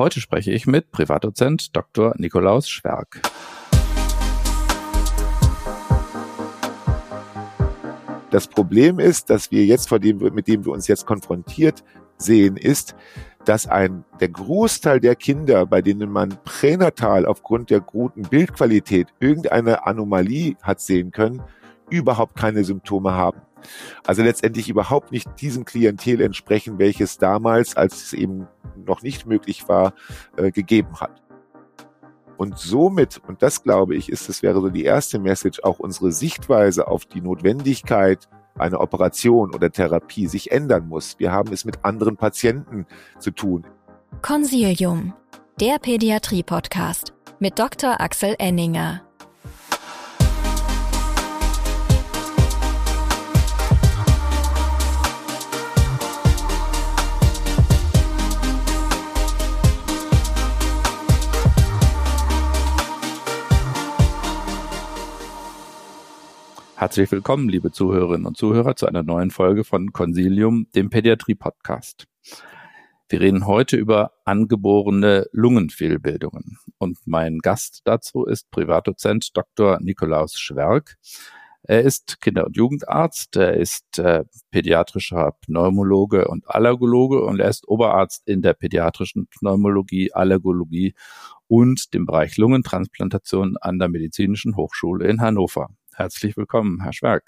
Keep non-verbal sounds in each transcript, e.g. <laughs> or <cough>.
Heute spreche ich mit Privatdozent Dr. Nikolaus Schwerk. Das Problem ist, dass wir jetzt, vor dem, mit dem wir uns jetzt konfrontiert sehen, ist, dass ein, der Großteil der Kinder, bei denen man pränatal aufgrund der guten Bildqualität irgendeine Anomalie hat sehen können, überhaupt keine Symptome haben. Also letztendlich überhaupt nicht diesem Klientel entsprechen, welches damals, als es eben noch nicht möglich war, äh, gegeben hat. Und somit, und das glaube ich, ist, das wäre so die erste Message, auch unsere Sichtweise auf die Notwendigkeit einer Operation oder Therapie sich ändern muss. Wir haben es mit anderen Patienten zu tun. Consilium, der Pädiatrie-Podcast mit Dr. Axel Enninger. Herzlich willkommen, liebe Zuhörerinnen und Zuhörer, zu einer neuen Folge von Consilium, dem Pädiatrie-Podcast. Wir reden heute über angeborene Lungenfehlbildungen. Und mein Gast dazu ist Privatdozent Dr. Nikolaus Schwerk. Er ist Kinder- und Jugendarzt, er ist äh, pädiatrischer Pneumologe und Allergologe und er ist Oberarzt in der pädiatrischen Pneumologie, Allergologie und dem Bereich Lungentransplantation an der Medizinischen Hochschule in Hannover. Herzlich willkommen, Herr Schwerk.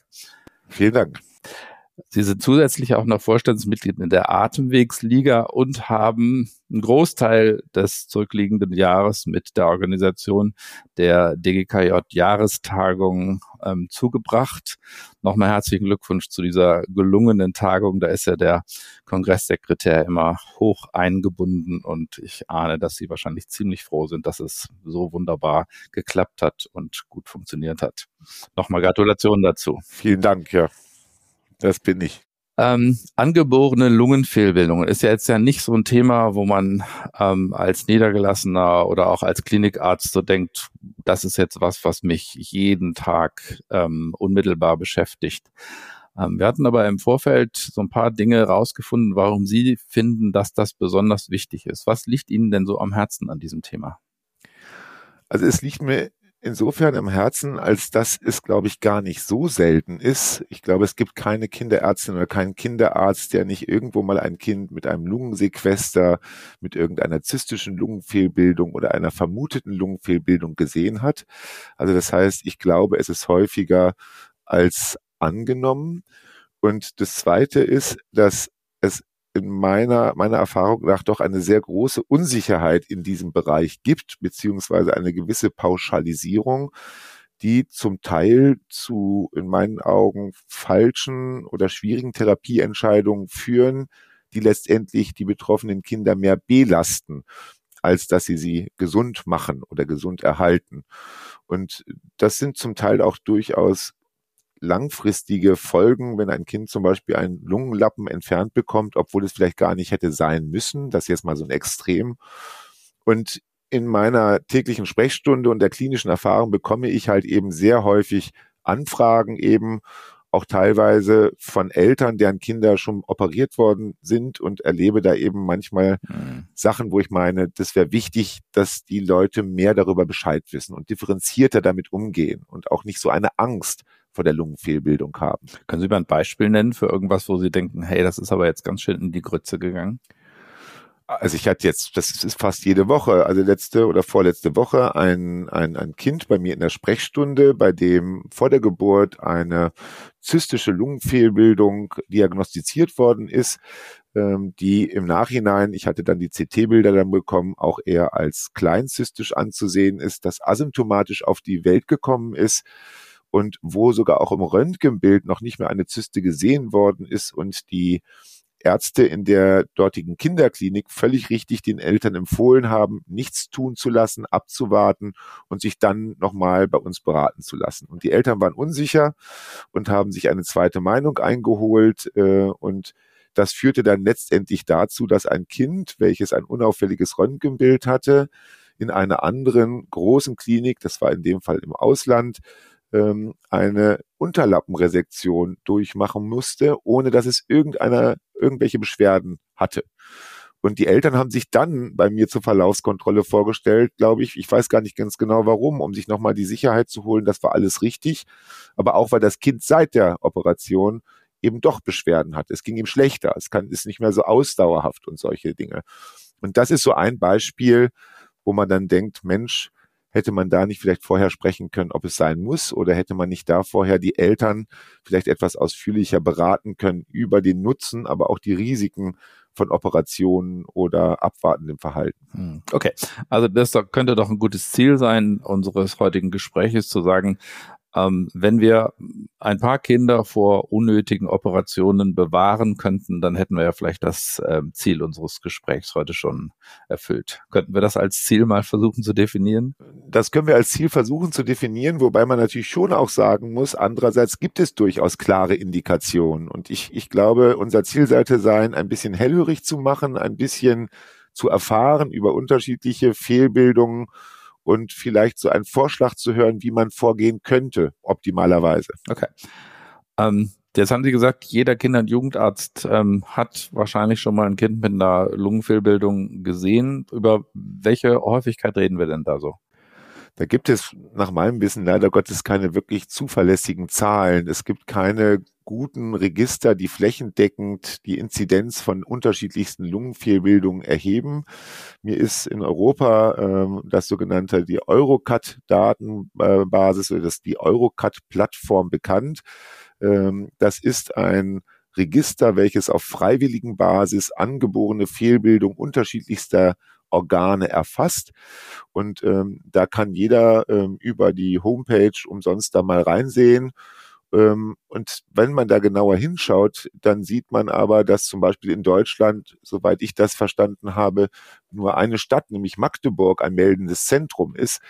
Vielen Dank. Sie sind zusätzlich auch noch Vorstandsmitglied in der Atemwegsliga und haben einen Großteil des zurückliegenden Jahres mit der Organisation der DGKJ Jahrestagung ähm, zugebracht. Nochmal herzlichen Glückwunsch zu dieser gelungenen Tagung. Da ist ja der Kongresssekretär immer hoch eingebunden und ich ahne, dass Sie wahrscheinlich ziemlich froh sind, dass es so wunderbar geklappt hat und gut funktioniert hat. Nochmal Gratulation dazu. Vielen Dank, ja. Das bin ich. Ähm, angeborene Lungenfehlbildung ist ja jetzt ja nicht so ein Thema, wo man ähm, als Niedergelassener oder auch als Klinikarzt so denkt, das ist jetzt was, was mich jeden Tag ähm, unmittelbar beschäftigt. Ähm, wir hatten aber im Vorfeld so ein paar Dinge rausgefunden, warum Sie finden, dass das besonders wichtig ist. Was liegt Ihnen denn so am Herzen an diesem Thema? Also es liegt mir insofern im Herzen, als dass es, glaube ich, gar nicht so selten ist. Ich glaube, es gibt keine Kinderärztin oder keinen Kinderarzt, der nicht irgendwo mal ein Kind mit einem Lungensequester, mit irgendeiner zystischen Lungenfehlbildung oder einer vermuteten Lungenfehlbildung gesehen hat. Also das heißt, ich glaube, es ist häufiger als angenommen. Und das Zweite ist, dass es in meiner, meiner Erfahrung nach doch eine sehr große Unsicherheit in diesem Bereich gibt, beziehungsweise eine gewisse Pauschalisierung, die zum Teil zu, in meinen Augen, falschen oder schwierigen Therapieentscheidungen führen, die letztendlich die betroffenen Kinder mehr belasten, als dass sie sie gesund machen oder gesund erhalten. Und das sind zum Teil auch durchaus langfristige Folgen, wenn ein Kind zum Beispiel einen Lungenlappen entfernt bekommt, obwohl es vielleicht gar nicht hätte sein müssen. Das ist jetzt mal so ein Extrem. Und in meiner täglichen Sprechstunde und der klinischen Erfahrung bekomme ich halt eben sehr häufig Anfragen eben, auch teilweise von Eltern, deren Kinder schon operiert worden sind und erlebe da eben manchmal mhm. Sachen, wo ich meine, das wäre wichtig, dass die Leute mehr darüber Bescheid wissen und differenzierter damit umgehen und auch nicht so eine Angst vor der Lungenfehlbildung haben. Können Sie mal ein Beispiel nennen für irgendwas, wo Sie denken, hey, das ist aber jetzt ganz schön in die Grütze gegangen? Also ich hatte jetzt, das ist fast jede Woche, also letzte oder vorletzte Woche ein, ein, ein Kind bei mir in der Sprechstunde, bei dem vor der Geburt eine zystische Lungenfehlbildung diagnostiziert worden ist, ähm, die im Nachhinein, ich hatte dann die CT-Bilder dann bekommen, auch eher als kleinzystisch anzusehen ist, das asymptomatisch auf die Welt gekommen ist und wo sogar auch im Röntgenbild noch nicht mehr eine Zyste gesehen worden ist und die Ärzte in der dortigen Kinderklinik völlig richtig den Eltern empfohlen haben, nichts tun zu lassen, abzuwarten und sich dann nochmal bei uns beraten zu lassen. Und die Eltern waren unsicher und haben sich eine zweite Meinung eingeholt äh, und das führte dann letztendlich dazu, dass ein Kind, welches ein unauffälliges Röntgenbild hatte, in einer anderen großen Klinik, das war in dem Fall im Ausland, ähm, eine Unterlappenresektion durchmachen musste, ohne dass es irgendeiner irgendwelche Beschwerden hatte. Und die Eltern haben sich dann bei mir zur Verlaufskontrolle vorgestellt, glaube ich. Ich weiß gar nicht ganz genau warum, um sich nochmal die Sicherheit zu holen, das war alles richtig. Aber auch weil das Kind seit der Operation eben doch Beschwerden hat. Es ging ihm schlechter. Es kann, ist nicht mehr so ausdauerhaft und solche Dinge. Und das ist so ein Beispiel, wo man dann denkt, Mensch, hätte man da nicht vielleicht vorher sprechen können, ob es sein muss oder hätte man nicht da vorher die Eltern vielleicht etwas ausführlicher beraten können über den Nutzen, aber auch die Risiken von Operationen oder abwartendem Verhalten. Hm, okay, also das könnte doch ein gutes Ziel sein unseres heutigen Gespräches zu sagen, ähm, wenn wir ein paar Kinder vor unnötigen Operationen bewahren könnten, dann hätten wir ja vielleicht das äh, Ziel unseres Gesprächs heute schon erfüllt. Könnten wir das als Ziel mal versuchen zu definieren? Das können wir als Ziel versuchen zu definieren, wobei man natürlich schon auch sagen muss, andererseits gibt es durchaus klare Indikationen. Und ich, ich glaube, unser Ziel sollte sein, ein bisschen hellhörig zu machen, ein bisschen zu erfahren über unterschiedliche Fehlbildungen und vielleicht so einen Vorschlag zu hören, wie man vorgehen könnte, optimalerweise. Okay. Ähm, jetzt haben Sie gesagt, jeder Kinder- und Jugendarzt ähm, hat wahrscheinlich schon mal ein Kind mit einer Lungenfehlbildung gesehen. Über welche Häufigkeit reden wir denn da so? Da gibt es nach meinem Wissen leider Gottes keine wirklich zuverlässigen Zahlen. Es gibt keine guten Register, die flächendeckend die Inzidenz von unterschiedlichsten Lungenfehlbildungen erheben. Mir ist in Europa ähm, das sogenannte die Eurocat-Datenbasis oder das die Eurocat-Plattform bekannt. Ähm, das ist ein Register, welches auf freiwilligen Basis angeborene Fehlbildung unterschiedlichster Organe erfasst. Und ähm, da kann jeder ähm, über die Homepage umsonst da mal reinsehen. Ähm, und wenn man da genauer hinschaut, dann sieht man aber, dass zum Beispiel in Deutschland, soweit ich das verstanden habe, nur eine Stadt, nämlich Magdeburg, ein meldendes Zentrum ist.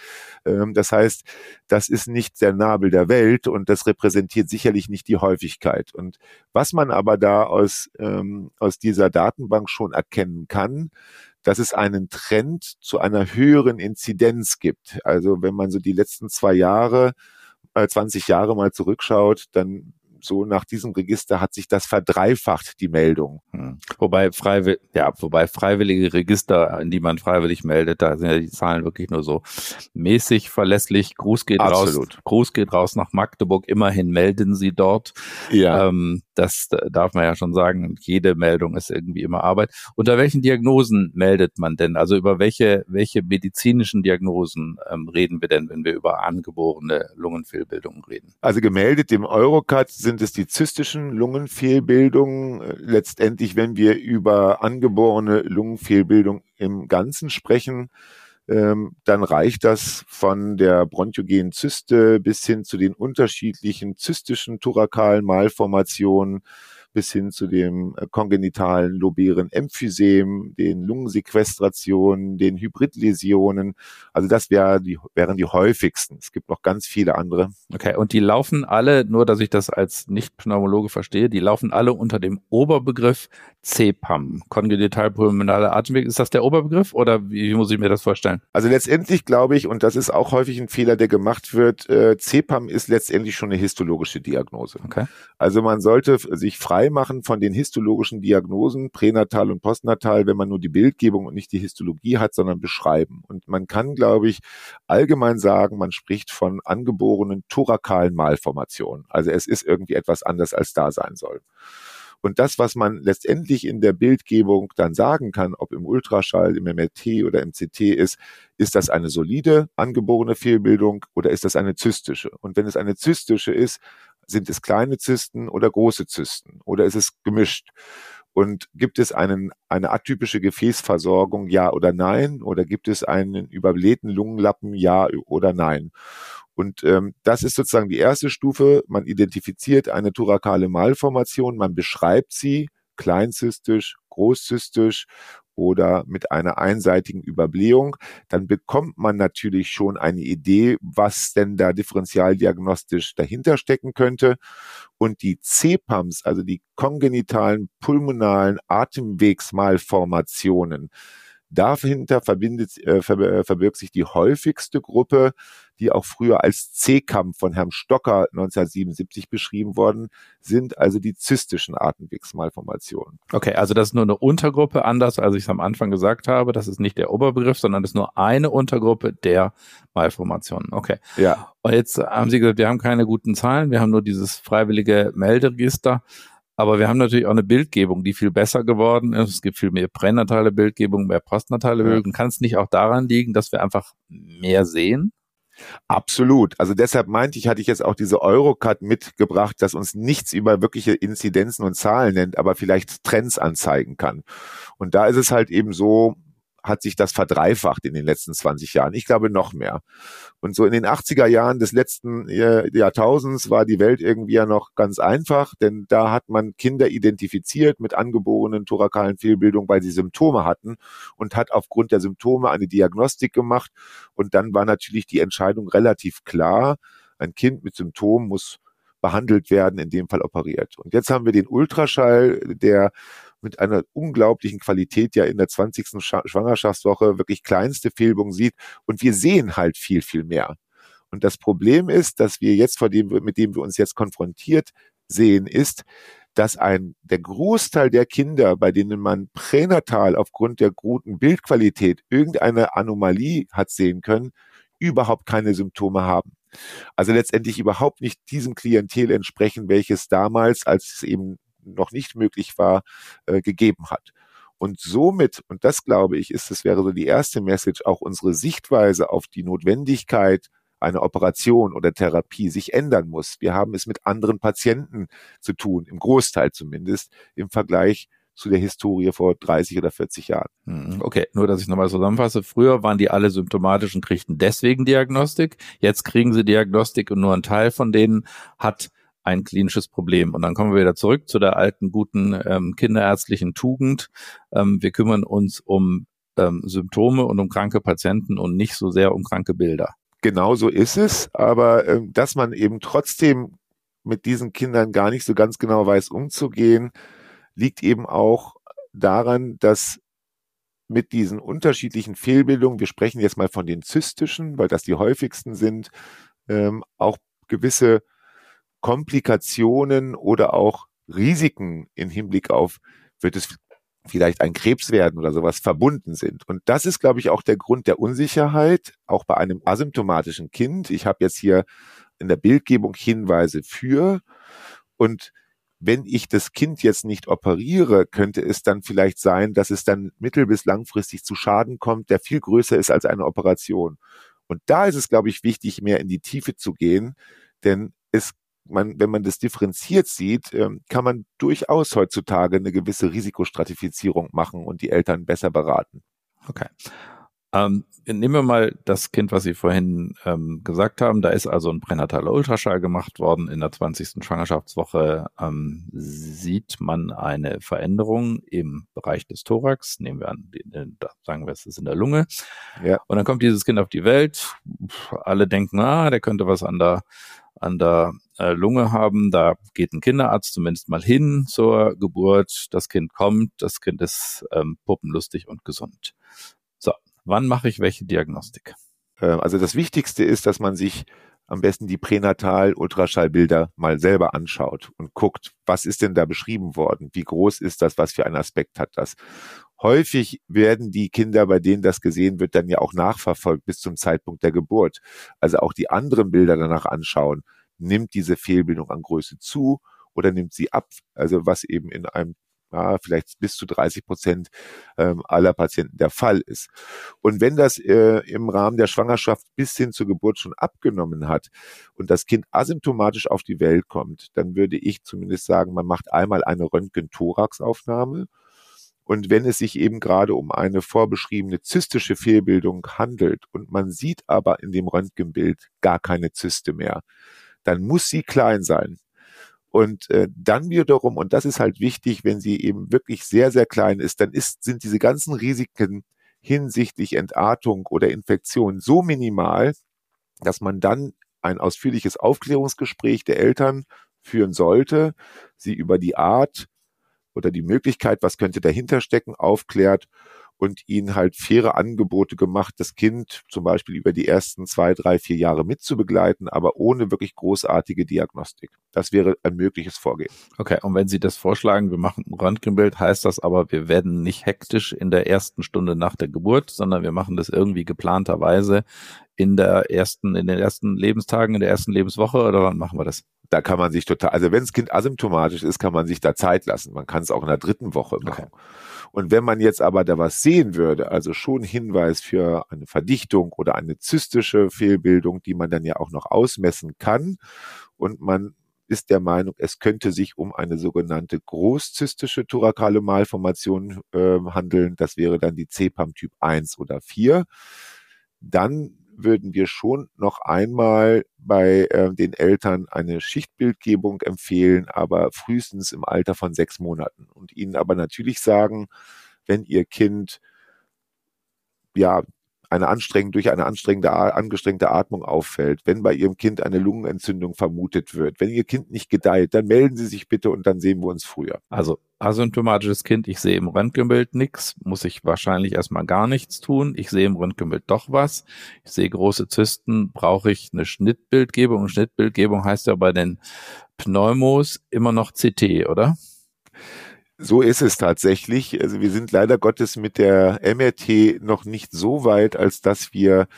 Ähm, das heißt, das ist nicht der Nabel der Welt und das repräsentiert sicherlich nicht die Häufigkeit. Und was man aber da aus, ähm, aus dieser Datenbank schon erkennen kann, dass es einen Trend zu einer höheren Inzidenz gibt. Also wenn man so die letzten zwei Jahre, äh, 20 Jahre mal zurückschaut, dann so nach diesem Register hat sich das verdreifacht, die Meldung. Hm. Wobei freiwillig, ja, wobei freiwillige Register, in die man freiwillig meldet, da sind ja die Zahlen wirklich nur so mäßig verlässlich. Gruß geht Absolut. raus. Gruß geht raus nach Magdeburg. Immerhin melden Sie dort. Ja. Ähm, das darf man ja schon sagen. Jede Meldung ist irgendwie immer Arbeit. Unter welchen Diagnosen meldet man denn? Also über welche, welche medizinischen Diagnosen ähm, reden wir denn, wenn wir über angeborene Lungenfehlbildungen reden? Also gemeldet im Eurocat sind sind es die zystischen Lungenfehlbildungen. Letztendlich, wenn wir über angeborene Lungenfehlbildung im Ganzen sprechen, ähm, dann reicht das von der bronchiogenen Zyste bis hin zu den unterschiedlichen zystischen thorakalen Malformationen bis hin zu dem äh, kongenitalen lobären Emphysem, den Lungensequestrationen, den Hybridläsionen. Also das wär die, wären die häufigsten. Es gibt noch ganz viele andere. Okay, und die laufen alle, nur dass ich das als Nicht-Pneumologe verstehe, die laufen alle unter dem Oberbegriff CPAM, kongenitalpulmonale Atemweg. Ist das der Oberbegriff oder wie muss ich mir das vorstellen? Also letztendlich glaube ich, und das ist auch häufig ein Fehler, der gemacht wird, äh, CPAM ist letztendlich schon eine histologische Diagnose. Okay. Also man sollte sich frei machen von den histologischen Diagnosen, pränatal und postnatal, wenn man nur die Bildgebung und nicht die Histologie hat, sondern beschreiben. Und man kann, glaube ich, allgemein sagen, man spricht von angeborenen thorakalen Malformationen. Also es ist irgendwie etwas anders, als da sein soll. Und das, was man letztendlich in der Bildgebung dann sagen kann, ob im Ultraschall, im MRT oder im CT ist, ist das eine solide angeborene Fehlbildung oder ist das eine zystische? Und wenn es eine zystische ist, sind es kleine Zysten oder große Zysten oder ist es gemischt? Und gibt es einen, eine atypische Gefäßversorgung, ja oder nein? Oder gibt es einen überblähten Lungenlappen, ja oder nein? Und ähm, das ist sozusagen die erste Stufe. Man identifiziert eine thorakale Malformation, man beschreibt sie, kleinzystisch, großzystisch oder mit einer einseitigen Überblähung, dann bekommt man natürlich schon eine Idee, was denn da differentialdiagnostisch dahinter stecken könnte. Und die CPAMs, also die kongenitalen pulmonalen Atemwegsmalformationen, Dahinter verbindet, äh, verbirgt sich die häufigste Gruppe, die auch früher als C-Kampf von Herrn Stocker 1977 beschrieben worden sind, also die zystischen Atemwegsmalformationen. Okay, also das ist nur eine Untergruppe, anders als ich es am Anfang gesagt habe. Das ist nicht der Oberbegriff, sondern das ist nur eine Untergruppe der Malformationen. Okay. Ja. Und jetzt haben Sie gesagt, wir haben keine guten Zahlen, wir haben nur dieses freiwillige Melderegister. Aber wir haben natürlich auch eine Bildgebung, die viel besser geworden ist. Es gibt viel mehr pränatale Bildgebung, mehr postnatale Bildgebung. Kann es nicht auch daran liegen, dass wir einfach mehr sehen? Absolut. Also deshalb meinte ich, hatte ich jetzt auch diese Eurocard mitgebracht, dass uns nichts über wirkliche Inzidenzen und Zahlen nennt, aber vielleicht Trends anzeigen kann. Und da ist es halt eben so, hat sich das verdreifacht in den letzten 20 Jahren. Ich glaube noch mehr. Und so in den 80er Jahren des letzten Jahrtausends war die Welt irgendwie ja noch ganz einfach, denn da hat man Kinder identifiziert mit angeborenen thorakalen Fehlbildungen, weil sie Symptome hatten und hat aufgrund der Symptome eine Diagnostik gemacht. Und dann war natürlich die Entscheidung relativ klar. Ein Kind mit Symptomen muss behandelt werden, in dem Fall operiert. Und jetzt haben wir den Ultraschall, der mit einer unglaublichen Qualität ja in der 20. Schwangerschaftswoche wirklich kleinste Fehlbungen sieht. Und wir sehen halt viel, viel mehr. Und das Problem ist, dass wir jetzt, vor dem, mit dem wir uns jetzt konfrontiert sehen, ist, dass ein, der Großteil der Kinder, bei denen man pränatal aufgrund der guten Bildqualität irgendeine Anomalie hat sehen können, überhaupt keine Symptome haben. Also letztendlich überhaupt nicht diesem Klientel entsprechen, welches damals, als es eben noch nicht möglich war, äh, gegeben hat. Und somit, und das glaube ich, ist, das wäre so die erste Message, auch unsere Sichtweise auf die Notwendigkeit einer Operation oder Therapie sich ändern muss. Wir haben es mit anderen Patienten zu tun, im Großteil zumindest, im Vergleich zu der Historie vor 30 oder 40 Jahren. Hm, okay, nur dass ich nochmal zusammenfasse. Früher waren die alle symptomatisch und kriegten deswegen Diagnostik. Jetzt kriegen sie Diagnostik und nur ein Teil von denen hat ein klinisches Problem. Und dann kommen wir wieder zurück zu der alten, guten ähm, kinderärztlichen Tugend. Ähm, wir kümmern uns um ähm, Symptome und um kranke Patienten und nicht so sehr um kranke Bilder. Genau so ist es, aber äh, dass man eben trotzdem mit diesen Kindern gar nicht so ganz genau weiß, umzugehen, liegt eben auch daran, dass mit diesen unterschiedlichen Fehlbildungen, wir sprechen jetzt mal von den zystischen, weil das die häufigsten sind, ähm, auch gewisse Komplikationen oder auch Risiken im Hinblick auf, wird es vielleicht ein Krebs werden oder sowas verbunden sind. Und das ist, glaube ich, auch der Grund der Unsicherheit, auch bei einem asymptomatischen Kind. Ich habe jetzt hier in der Bildgebung Hinweise für. Und wenn ich das Kind jetzt nicht operiere, könnte es dann vielleicht sein, dass es dann mittel- bis langfristig zu Schaden kommt, der viel größer ist als eine Operation. Und da ist es, glaube ich, wichtig, mehr in die Tiefe zu gehen, denn es man, wenn man das differenziert sieht, ähm, kann man durchaus heutzutage eine gewisse Risikostratifizierung machen und die Eltern besser beraten. Okay. Ähm, nehmen wir mal das Kind, was Sie vorhin ähm, gesagt haben. Da ist also ein pränataler Ultraschall gemacht worden. In der 20. Schwangerschaftswoche ähm, sieht man eine Veränderung im Bereich des Thorax. Nehmen wir an, da sagen wir, es ist in der Lunge. Ja. Und dann kommt dieses Kind auf die Welt. Alle denken, ah, der könnte was an der an der äh, Lunge haben. Da geht ein Kinderarzt zumindest mal hin zur Geburt. Das Kind kommt, das Kind ist ähm, puppenlustig und gesund. So, wann mache ich welche Diagnostik? Ähm, also das Wichtigste ist, dass man sich am besten die Pränatal-Ultraschallbilder mal selber anschaut und guckt, was ist denn da beschrieben worden? Wie groß ist das? Was für einen Aspekt hat das? Häufig werden die Kinder, bei denen das gesehen wird, dann ja auch nachverfolgt bis zum Zeitpunkt der Geburt. Also auch die anderen Bilder danach anschauen. Nimmt diese Fehlbildung an Größe zu oder nimmt sie ab? Also was eben in einem ja, vielleicht bis zu 30 Prozent ähm, aller Patienten der Fall ist. Und wenn das äh, im Rahmen der Schwangerschaft bis hin zur Geburt schon abgenommen hat und das Kind asymptomatisch auf die Welt kommt, dann würde ich zumindest sagen, man macht einmal eine Röntgen-Thorax-Aufnahme und wenn es sich eben gerade um eine vorbeschriebene zystische Fehlbildung handelt und man sieht aber in dem Röntgenbild gar keine Zyste mehr, dann muss sie klein sein. Und äh, dann wiederum, und das ist halt wichtig, wenn sie eben wirklich sehr, sehr klein ist, dann ist, sind diese ganzen Risiken hinsichtlich Entartung oder Infektion so minimal, dass man dann ein ausführliches Aufklärungsgespräch der Eltern führen sollte, sie über die Art oder die Möglichkeit, was könnte dahinter stecken, aufklärt und ihnen halt faire Angebote gemacht, das Kind zum Beispiel über die ersten zwei, drei, vier Jahre mitzubegleiten, aber ohne wirklich großartige Diagnostik. Das wäre ein mögliches Vorgehen. Okay, und wenn Sie das vorschlagen, wir machen ein Röntgenbild, heißt das aber, wir werden nicht hektisch in der ersten Stunde nach der Geburt, sondern wir machen das irgendwie geplanterweise in der ersten, in den ersten Lebenstagen, in der ersten Lebenswoche oder wann machen wir das? Da kann man sich total, also wenn das Kind asymptomatisch ist, kann man sich da Zeit lassen. Man kann es auch in der dritten Woche machen. Okay. Und wenn man jetzt aber da was sehen würde, also schon Hinweis für eine Verdichtung oder eine zystische Fehlbildung, die man dann ja auch noch ausmessen kann und man ist der Meinung, es könnte sich um eine sogenannte großzystische thorakale Malformation äh, handeln. Das wäre dann die CPAM Typ 1 oder 4. Dann würden wir schon noch einmal bei äh, den Eltern eine Schichtbildgebung empfehlen, aber frühestens im Alter von sechs Monaten. Und ihnen aber natürlich sagen, wenn ihr Kind ja eine anstrengende, durch eine anstrengende, angestrengte Atmung auffällt, wenn bei Ihrem Kind eine Lungenentzündung vermutet wird, wenn Ihr Kind nicht gedeiht, dann melden Sie sich bitte und dann sehen wir uns früher. Also asymptomatisches Kind, ich sehe im Röntgenbild nichts, muss ich wahrscheinlich erstmal gar nichts tun. Ich sehe im Röntgenbild doch was. Ich sehe große Zysten, brauche ich eine Schnittbildgebung. Schnittbildgebung heißt ja bei den Pneumos immer noch CT, oder? So ist es tatsächlich. Also wir sind leider Gottes mit der MRT noch nicht so weit, als dass wir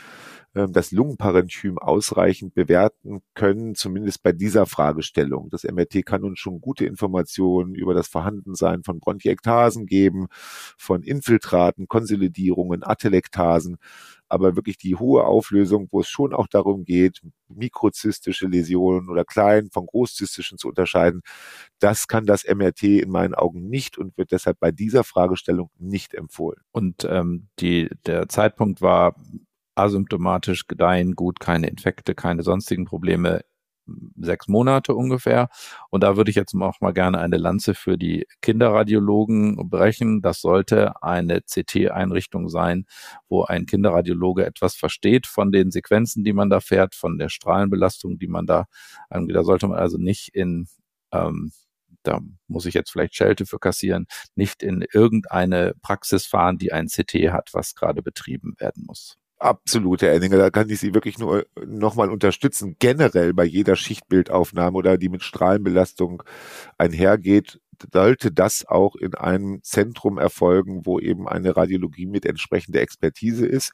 äh, das Lungenparenchym ausreichend bewerten können, zumindest bei dieser Fragestellung. Das MRT kann uns schon gute Informationen über das Vorhandensein von Bronchiektasen geben, von Infiltraten, Konsolidierungen, Atelektasen aber wirklich die hohe Auflösung, wo es schon auch darum geht, mikrozystische Läsionen oder klein von großzystischen zu unterscheiden, das kann das MRT in meinen Augen nicht und wird deshalb bei dieser Fragestellung nicht empfohlen. Und ähm, die, der Zeitpunkt war asymptomatisch gedeihen, gut, keine Infekte, keine sonstigen Probleme sechs Monate ungefähr. Und da würde ich jetzt auch mal gerne eine Lanze für die Kinderradiologen brechen. Das sollte eine CT-Einrichtung sein, wo ein Kinderradiologe etwas versteht von den Sequenzen, die man da fährt, von der Strahlenbelastung, die man da, da sollte man also nicht in ähm, da muss ich jetzt vielleicht Schelte für kassieren, nicht in irgendeine Praxis fahren, die ein CT hat, was gerade betrieben werden muss. Absolut, Herr Enninger, da kann ich Sie wirklich nur äh, nochmal unterstützen. Generell bei jeder Schichtbildaufnahme oder die mit Strahlenbelastung einhergeht, sollte das auch in einem Zentrum erfolgen, wo eben eine Radiologie mit entsprechender Expertise ist.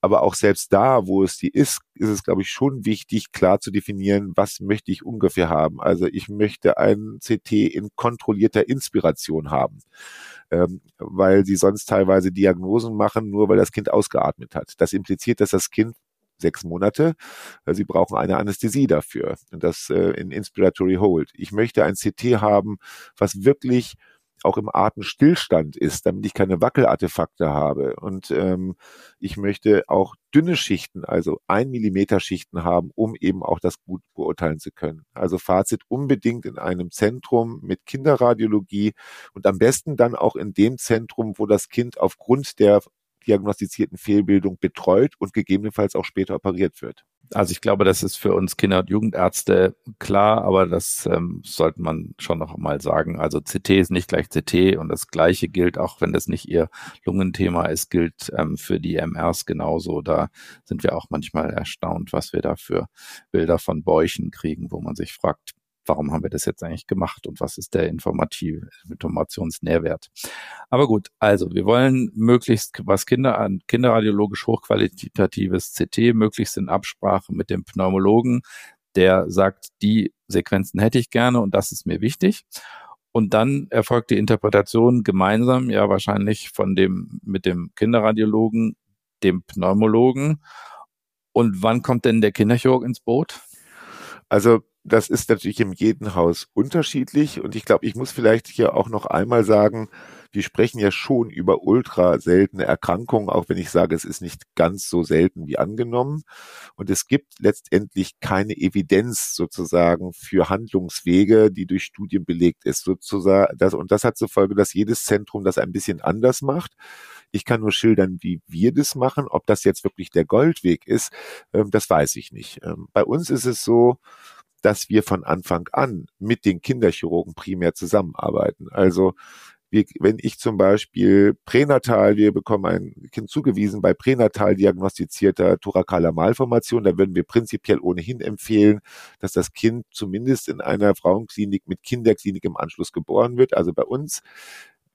Aber auch selbst da, wo es die ist, ist es, glaube ich, schon wichtig, klar zu definieren, was möchte ich ungefähr haben. Also ich möchte ein CT in kontrollierter Inspiration haben ähm, weil sie sonst teilweise Diagnosen machen, nur weil das Kind ausgeatmet hat. Das impliziert, dass das Kind sechs Monate. Äh, sie brauchen eine Anästhesie dafür. Und das äh, in Inspiratory Hold. Ich möchte ein CT haben, was wirklich auch im Atemstillstand ist, damit ich keine Wackelartefakte habe. Und ähm, ich möchte auch dünne Schichten, also ein Millimeter Schichten haben, um eben auch das gut beurteilen zu können. Also Fazit unbedingt in einem Zentrum mit Kinderradiologie und am besten dann auch in dem Zentrum, wo das Kind aufgrund der diagnostizierten Fehlbildung betreut und gegebenenfalls auch später operiert wird. Also ich glaube, das ist für uns Kinder- und Jugendärzte klar, aber das ähm, sollte man schon noch mal sagen. Also CT ist nicht gleich CT und das Gleiche gilt, auch wenn das nicht Ihr Lungenthema ist, gilt ähm, für die MRs genauso. Da sind wir auch manchmal erstaunt, was wir da für Bilder von Bäuchen kriegen, wo man sich fragt, warum haben wir das jetzt eigentlich gemacht und was ist der informative Informationsnährwert. Aber gut, also wir wollen möglichst was Kinder an kinderradiologisch hochqualitatives CT, möglichst in Absprache mit dem Pneumologen, der sagt, die Sequenzen hätte ich gerne und das ist mir wichtig. Und dann erfolgt die Interpretation gemeinsam, ja wahrscheinlich von dem mit dem Kinderradiologen, dem Pneumologen. Und wann kommt denn der Kinderchirurg ins Boot? Also das ist natürlich in jedem Haus unterschiedlich. Und ich glaube, ich muss vielleicht hier auch noch einmal sagen, wir sprechen ja schon über ultra seltene Erkrankungen, auch wenn ich sage, es ist nicht ganz so selten wie angenommen. Und es gibt letztendlich keine Evidenz sozusagen für Handlungswege, die durch Studien belegt ist. Sozusagen, das, und das hat zur Folge, dass jedes Zentrum das ein bisschen anders macht. Ich kann nur schildern, wie wir das machen. Ob das jetzt wirklich der Goldweg ist, ähm, das weiß ich nicht. Ähm, bei uns ist es so, dass wir von Anfang an mit den Kinderchirurgen primär zusammenarbeiten. Also wie, wenn ich zum Beispiel pränatal, wir bekommen ein Kind zugewiesen bei pränatal diagnostizierter thorakaler Malformation, da würden wir prinzipiell ohnehin empfehlen, dass das Kind zumindest in einer Frauenklinik mit Kinderklinik im Anschluss geboren wird. Also bei uns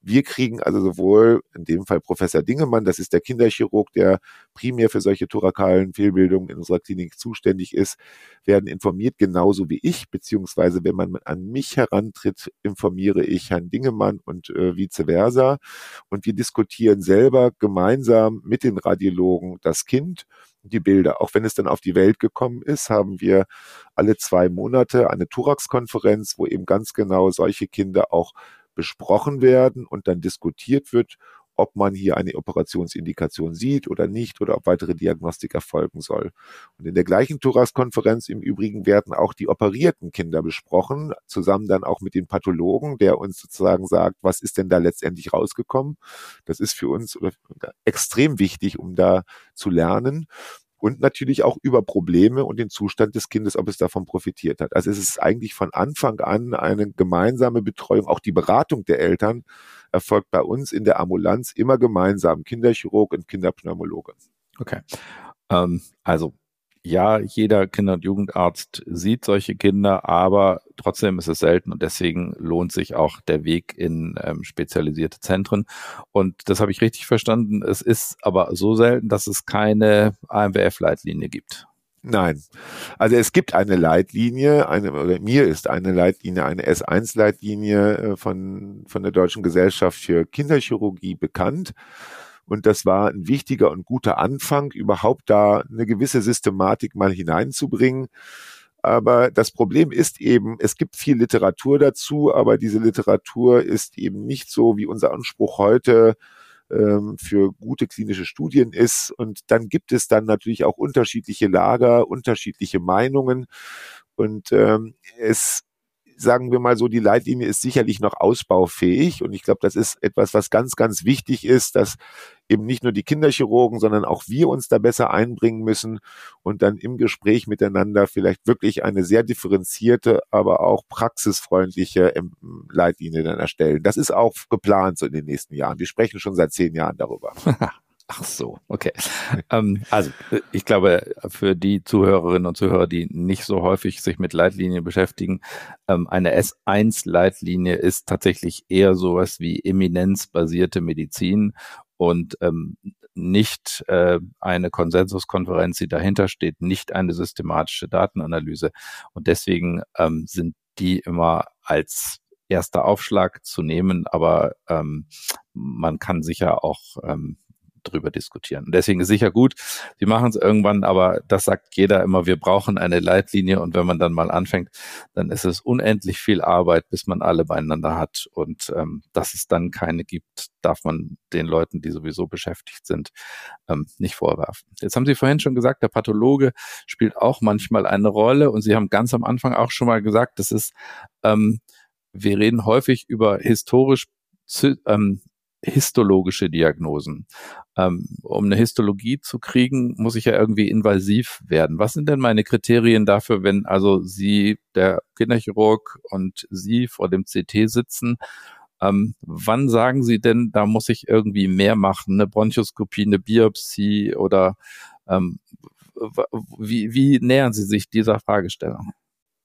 wir kriegen also sowohl in dem Fall Professor Dingemann, das ist der Kinderchirurg, der primär für solche thorakalen Fehlbildungen in unserer Klinik zuständig ist, werden informiert, genauso wie ich, beziehungsweise wenn man an mich herantritt, informiere ich Herrn Dingemann und äh, vice versa. Und wir diskutieren selber gemeinsam mit den Radiologen das Kind die Bilder. Auch wenn es dann auf die Welt gekommen ist, haben wir alle zwei Monate eine Thorax-Konferenz, wo eben ganz genau solche Kinder auch besprochen werden und dann diskutiert wird, ob man hier eine Operationsindikation sieht oder nicht oder ob weitere Diagnostik erfolgen soll. Und in der gleichen Thorax-Konferenz im Übrigen werden auch die operierten Kinder besprochen, zusammen dann auch mit den Pathologen, der uns sozusagen sagt, was ist denn da letztendlich rausgekommen. Das ist für uns extrem wichtig, um da zu lernen und natürlich auch über Probleme und den Zustand des Kindes, ob es davon profitiert hat. Also es ist eigentlich von Anfang an eine gemeinsame Betreuung, auch die Beratung der Eltern erfolgt bei uns in der Ambulanz immer gemeinsam, Kinderchirurg und Kinderpneumologe. Okay. Ähm, also ja, jeder Kinder- und Jugendarzt sieht solche Kinder, aber trotzdem ist es selten und deswegen lohnt sich auch der Weg in ähm, spezialisierte Zentren. Und das habe ich richtig verstanden. Es ist aber so selten, dass es keine AMWF-Leitlinie gibt. Nein. Also es gibt eine Leitlinie, eine, oder mir ist eine Leitlinie, eine S1-Leitlinie äh, von, von der Deutschen Gesellschaft für Kinderchirurgie bekannt. Und das war ein wichtiger und guter Anfang, überhaupt da eine gewisse Systematik mal hineinzubringen. Aber das Problem ist eben, es gibt viel Literatur dazu, aber diese Literatur ist eben nicht so, wie unser Anspruch heute ähm, für gute klinische Studien ist. Und dann gibt es dann natürlich auch unterschiedliche Lager, unterschiedliche Meinungen. Und ähm, es sagen wir mal so, die Leitlinie ist sicherlich noch ausbaufähig. Und ich glaube, das ist etwas, was ganz, ganz wichtig ist, dass eben nicht nur die Kinderchirurgen, sondern auch wir uns da besser einbringen müssen und dann im Gespräch miteinander vielleicht wirklich eine sehr differenzierte, aber auch praxisfreundliche ähm, Leitlinie dann erstellen. Das ist auch geplant so in den nächsten Jahren. Wir sprechen schon seit zehn Jahren darüber. <laughs> Ach so, okay. ähm, also ich glaube, für die Zuhörerinnen und Zuhörer, die nicht so häufig sich mit Leitlinien beschäftigen, ähm, eine S1-Leitlinie ist tatsächlich eher sowas wie eminenzbasierte Medizin und ähm, nicht äh, eine Konsensuskonferenz, die dahinter steht, nicht eine systematische Datenanalyse. Und deswegen ähm, sind die immer als erster Aufschlag zu nehmen, aber ähm, man kann sicher auch ähm, drüber diskutieren. deswegen ist sicher gut, sie machen es irgendwann, aber das sagt jeder immer, wir brauchen eine Leitlinie und wenn man dann mal anfängt, dann ist es unendlich viel Arbeit, bis man alle beieinander hat. Und ähm, dass es dann keine gibt, darf man den Leuten, die sowieso beschäftigt sind, ähm, nicht vorwerfen. Jetzt haben Sie vorhin schon gesagt, der Pathologe spielt auch manchmal eine Rolle und Sie haben ganz am Anfang auch schon mal gesagt, das ist, ähm, wir reden häufig über historisch ähm, histologische Diagnosen. Ähm, um eine Histologie zu kriegen, muss ich ja irgendwie invasiv werden. Was sind denn meine Kriterien dafür, wenn also Sie, der Kinderchirurg und Sie vor dem CT sitzen? Ähm, wann sagen Sie denn, da muss ich irgendwie mehr machen, eine Bronchoskopie, eine Biopsie oder ähm, wie, wie nähern Sie sich dieser Fragestellung?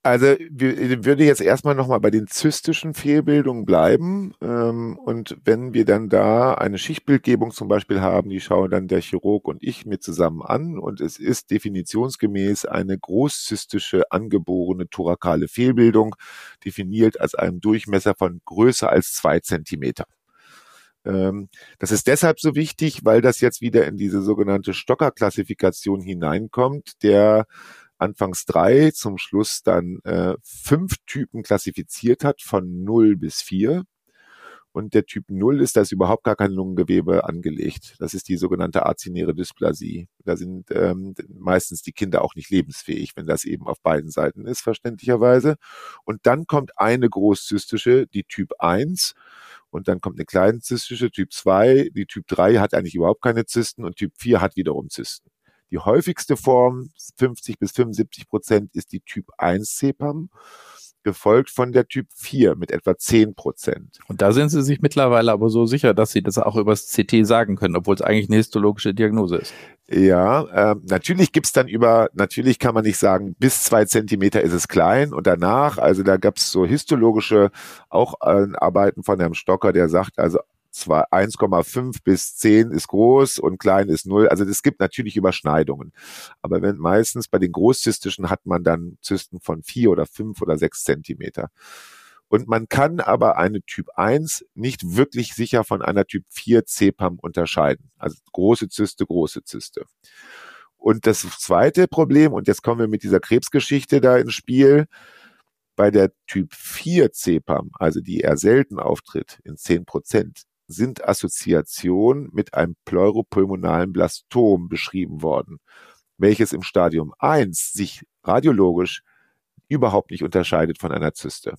Also wir, würde jetzt erstmal nochmal bei den zystischen Fehlbildungen bleiben. Ähm, und wenn wir dann da eine Schichtbildgebung zum Beispiel haben, die schauen dann der Chirurg und ich mir zusammen an und es ist definitionsgemäß eine großzystische angeborene thorakale Fehlbildung, definiert als einem Durchmesser von größer als zwei Zentimeter. Ähm, das ist deshalb so wichtig, weil das jetzt wieder in diese sogenannte Stocker-Klassifikation hineinkommt, der anfangs drei, zum Schluss dann äh, fünf Typen klassifiziert hat, von null bis vier. Und der Typ null ist, da ist überhaupt gar kein Lungengewebe angelegt. Das ist die sogenannte azinäre Dysplasie. Da sind ähm, meistens die Kinder auch nicht lebensfähig, wenn das eben auf beiden Seiten ist, verständlicherweise. Und dann kommt eine großzystische, die Typ 1. Und dann kommt eine kleine zystische, Typ 2. Die Typ 3 hat eigentlich überhaupt keine Zysten und Typ 4 hat wiederum Zysten. Die häufigste Form, 50 bis 75 Prozent, ist die Typ 1 CPAM. gefolgt von der Typ 4 mit etwa 10 Prozent. Und da sind Sie sich mittlerweile aber so sicher, dass Sie das auch übers CT sagen können, obwohl es eigentlich eine histologische Diagnose ist. Ja, äh, natürlich gibt's dann über, natürlich kann man nicht sagen, bis zwei Zentimeter ist es klein und danach, also da gab's so histologische auch äh, Arbeiten von Herrn Stocker, der sagt, also 1,5 bis 10 ist groß und klein ist 0. Also es gibt natürlich Überschneidungen. Aber wenn meistens bei den Großzystischen hat man dann Zysten von 4 oder 5 oder 6 Zentimeter. Und man kann aber eine Typ 1 nicht wirklich sicher von einer Typ 4 CPAM unterscheiden. Also große Zyste, große Zyste. Und das zweite Problem, und jetzt kommen wir mit dieser Krebsgeschichte da ins Spiel, bei der Typ 4 CPAM, also die eher selten auftritt, in 10 Prozent, sind Assoziationen mit einem pleuropulmonalen Blastom beschrieben worden, welches im Stadium 1 sich radiologisch überhaupt nicht unterscheidet von einer Zyste.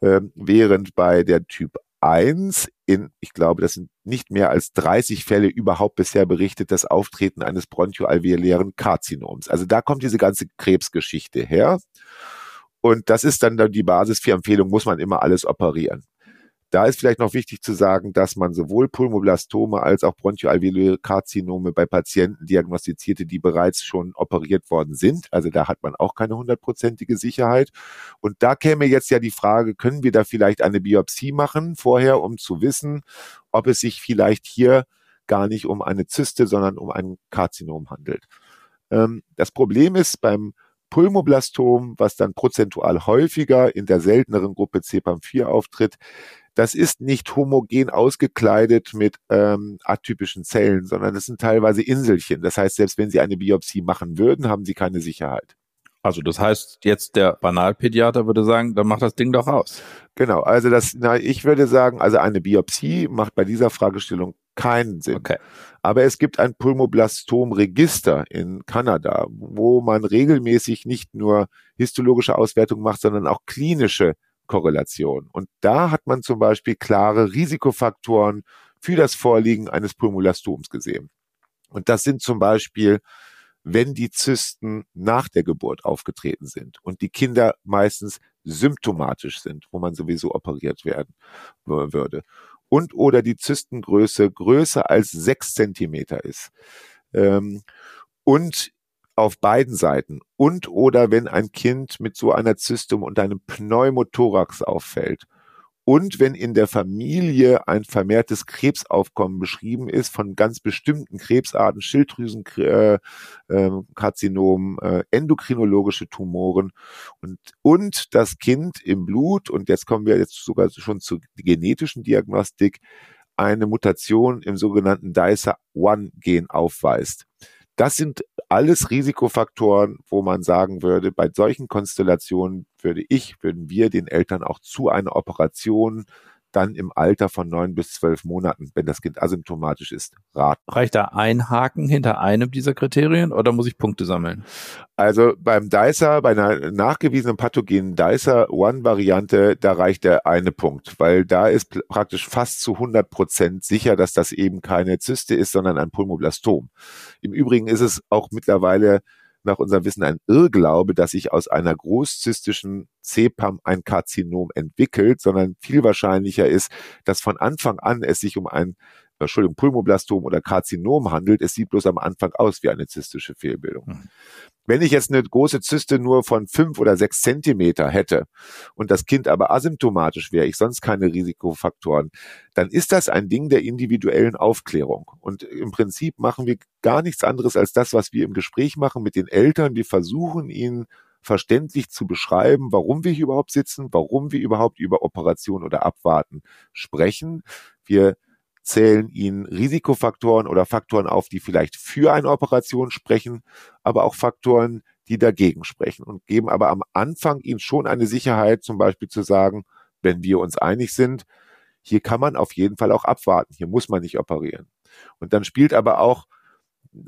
Ähm, während bei der Typ 1 in, ich glaube, das sind nicht mehr als 30 Fälle überhaupt bisher berichtet, das Auftreten eines bronchoalveolären Karzinoms. Also da kommt diese ganze Krebsgeschichte her. Und das ist dann die Basis für Empfehlung, muss man immer alles operieren. Da ist vielleicht noch wichtig zu sagen, dass man sowohl Pulmoblastome als auch bronchoalveoläre Karzinome bei Patienten diagnostizierte, die bereits schon operiert worden sind. Also da hat man auch keine hundertprozentige Sicherheit. Und da käme jetzt ja die Frage, können wir da vielleicht eine Biopsie machen vorher, um zu wissen, ob es sich vielleicht hier gar nicht um eine Zyste, sondern um ein Karzinom handelt. Ähm, das Problem ist beim Pulmoblastom, was dann prozentual häufiger in der selteneren Gruppe CPAM4 auftritt, das ist nicht homogen ausgekleidet mit ähm, atypischen Zellen, sondern das sind teilweise Inselchen. Das heißt, selbst wenn Sie eine Biopsie machen würden, haben Sie keine Sicherheit. Also das heißt, jetzt der Banalpädiater würde sagen, dann macht das Ding doch aus. Genau, also das, na, ich würde sagen, also eine Biopsie macht bei dieser Fragestellung keinen Sinn. Okay. Aber es gibt ein Pulmoblastom-Register in Kanada, wo man regelmäßig nicht nur histologische Auswertung macht, sondern auch klinische Korrelation. Und da hat man zum Beispiel klare Risikofaktoren für das Vorliegen eines Pulmolastoms gesehen. Und das sind zum Beispiel, wenn die Zysten nach der Geburt aufgetreten sind und die Kinder meistens symptomatisch sind, wo man sowieso operiert werden würde. Und oder die Zystengröße größer als sechs Zentimeter ist. Ähm, und auf beiden Seiten und oder wenn ein Kind mit so einer Zystum und einem Pneumothorax auffällt und wenn in der Familie ein vermehrtes Krebsaufkommen beschrieben ist von ganz bestimmten Krebsarten, Schilddrüsenkarzinom, äh, äh, endokrinologische Tumoren und, und das Kind im Blut, und jetzt kommen wir jetzt sogar schon zur genetischen Diagnostik, eine Mutation im sogenannten DICER-1-Gen aufweist. Das sind alles Risikofaktoren, wo man sagen würde, bei solchen Konstellationen würde ich, würden wir den Eltern auch zu einer Operation dann im Alter von neun bis zwölf Monaten, wenn das Kind asymptomatisch ist, raten. Reicht da ein Haken hinter einem dieser Kriterien oder muss ich Punkte sammeln? Also beim Dicer, bei einer nachgewiesenen pathogenen Dicer One Variante, da reicht der eine Punkt, weil da ist praktisch fast zu 100 Prozent sicher, dass das eben keine Zyste ist, sondern ein Pulmoblastom. Im Übrigen ist es auch mittlerweile nach unserem Wissen ein Irrglaube, dass sich aus einer großzystischen CPAM ein Karzinom entwickelt, sondern viel wahrscheinlicher ist, dass von Anfang an es sich um ein Entschuldigung, Pulmoblastom oder Karzinom handelt. Es sieht bloß am Anfang aus wie eine zystische Fehlbildung. Mhm. Wenn ich jetzt eine große Zyste nur von fünf oder sechs Zentimeter hätte und das Kind aber asymptomatisch wäre, ich sonst keine Risikofaktoren, dann ist das ein Ding der individuellen Aufklärung. Und im Prinzip machen wir gar nichts anderes als das, was wir im Gespräch machen mit den Eltern. Wir versuchen ihnen verständlich zu beschreiben, warum wir hier überhaupt sitzen, warum wir überhaupt über Operation oder Abwarten sprechen. Wir zählen ihnen Risikofaktoren oder Faktoren auf, die vielleicht für eine Operation sprechen, aber auch Faktoren, die dagegen sprechen und geben aber am Anfang ihnen schon eine Sicherheit, zum Beispiel zu sagen, wenn wir uns einig sind, hier kann man auf jeden Fall auch abwarten, hier muss man nicht operieren. Und dann spielt aber auch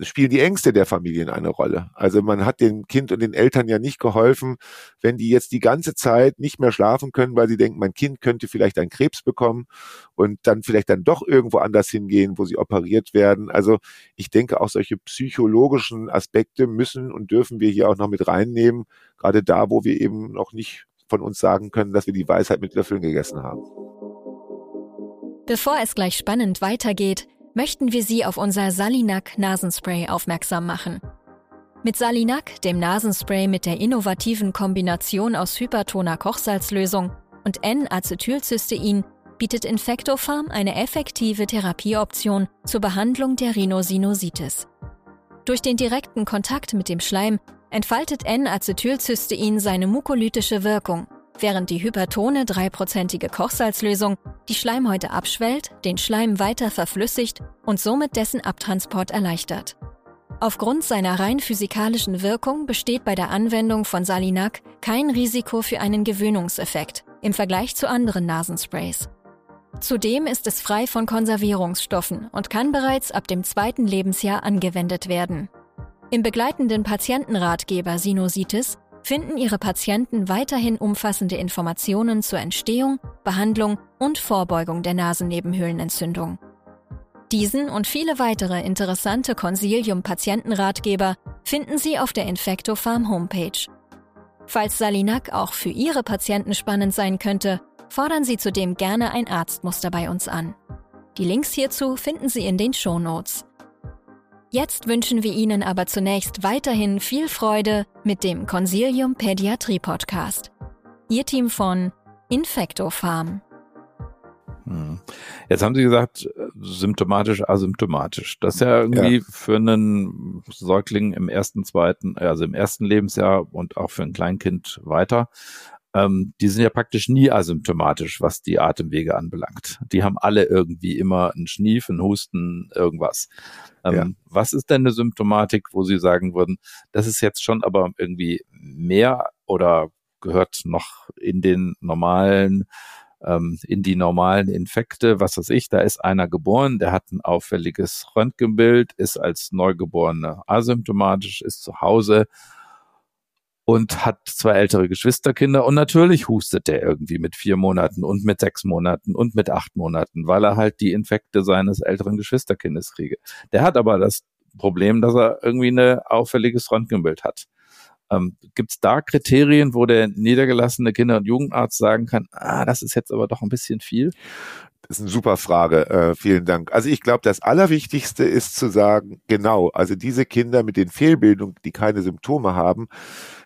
spielen die Ängste der Familien eine Rolle. Also man hat dem Kind und den Eltern ja nicht geholfen, wenn die jetzt die ganze Zeit nicht mehr schlafen können, weil sie denken, mein Kind könnte vielleicht einen Krebs bekommen und dann vielleicht dann doch irgendwo anders hingehen, wo sie operiert werden. Also ich denke, auch solche psychologischen Aspekte müssen und dürfen wir hier auch noch mit reinnehmen, gerade da, wo wir eben noch nicht von uns sagen können, dass wir die Weisheit mit Löffeln gegessen haben. Bevor es gleich spannend weitergeht, möchten wir Sie auf unser Salinac Nasenspray aufmerksam machen. Mit Salinac, dem Nasenspray mit der innovativen Kombination aus hypertoner Kochsalzlösung und N-Acetylcystein, bietet Infectopharm eine effektive Therapieoption zur Behandlung der Rhinosinusitis. Durch den direkten Kontakt mit dem Schleim entfaltet N-Acetylcystein seine mukolytische Wirkung, während die hypertone dreiprozentige Kochsalzlösung die Schleimhäute abschwellt, den Schleim weiter verflüssigt und somit dessen Abtransport erleichtert. Aufgrund seiner rein physikalischen Wirkung besteht bei der Anwendung von Salinac kein Risiko für einen Gewöhnungseffekt im Vergleich zu anderen Nasensprays. Zudem ist es frei von Konservierungsstoffen und kann bereits ab dem zweiten Lebensjahr angewendet werden. Im begleitenden Patientenratgeber Sinusitis finden Ihre Patienten weiterhin umfassende Informationen zur Entstehung, Behandlung und Vorbeugung der Nasennebenhöhlenentzündung. Diesen und viele weitere interessante Consilium-Patientenratgeber finden Sie auf der Infectofarm Homepage. Falls Salinac auch für Ihre Patienten spannend sein könnte, fordern Sie zudem gerne ein Arztmuster bei uns an. Die Links hierzu finden Sie in den Show Notes. Jetzt wünschen wir Ihnen aber zunächst weiterhin viel Freude mit dem Consilium Pädiatrie Podcast. Ihr Team von Infecto Farm. Hm. Jetzt haben Sie gesagt, symptomatisch, asymptomatisch. Das ist ja irgendwie ja. für einen Säugling im ersten, zweiten, also im ersten Lebensjahr und auch für ein Kleinkind weiter ähm, die sind ja praktisch nie asymptomatisch, was die Atemwege anbelangt. Die haben alle irgendwie immer einen Schnief, einen Husten, irgendwas. Ähm, ja. Was ist denn eine Symptomatik, wo Sie sagen würden, das ist jetzt schon aber irgendwie mehr oder gehört noch in den normalen ähm, in die normalen Infekte, was weiß ich, da ist einer geboren, der hat ein auffälliges Röntgenbild, ist als Neugeborener asymptomatisch, ist zu Hause und hat zwei ältere Geschwisterkinder und natürlich hustet er irgendwie mit vier Monaten und mit sechs Monaten und mit acht Monaten, weil er halt die Infekte seines älteren Geschwisterkindes kriege. Der hat aber das Problem, dass er irgendwie ein auffälliges Röntgenbild hat. Ähm, Gibt es da Kriterien, wo der niedergelassene Kinder- und Jugendarzt sagen kann, ah, das ist jetzt aber doch ein bisschen viel? Das ist eine super Frage. Äh, vielen Dank. Also ich glaube, das Allerwichtigste ist zu sagen, genau, also diese Kinder mit den Fehlbildungen, die keine Symptome haben,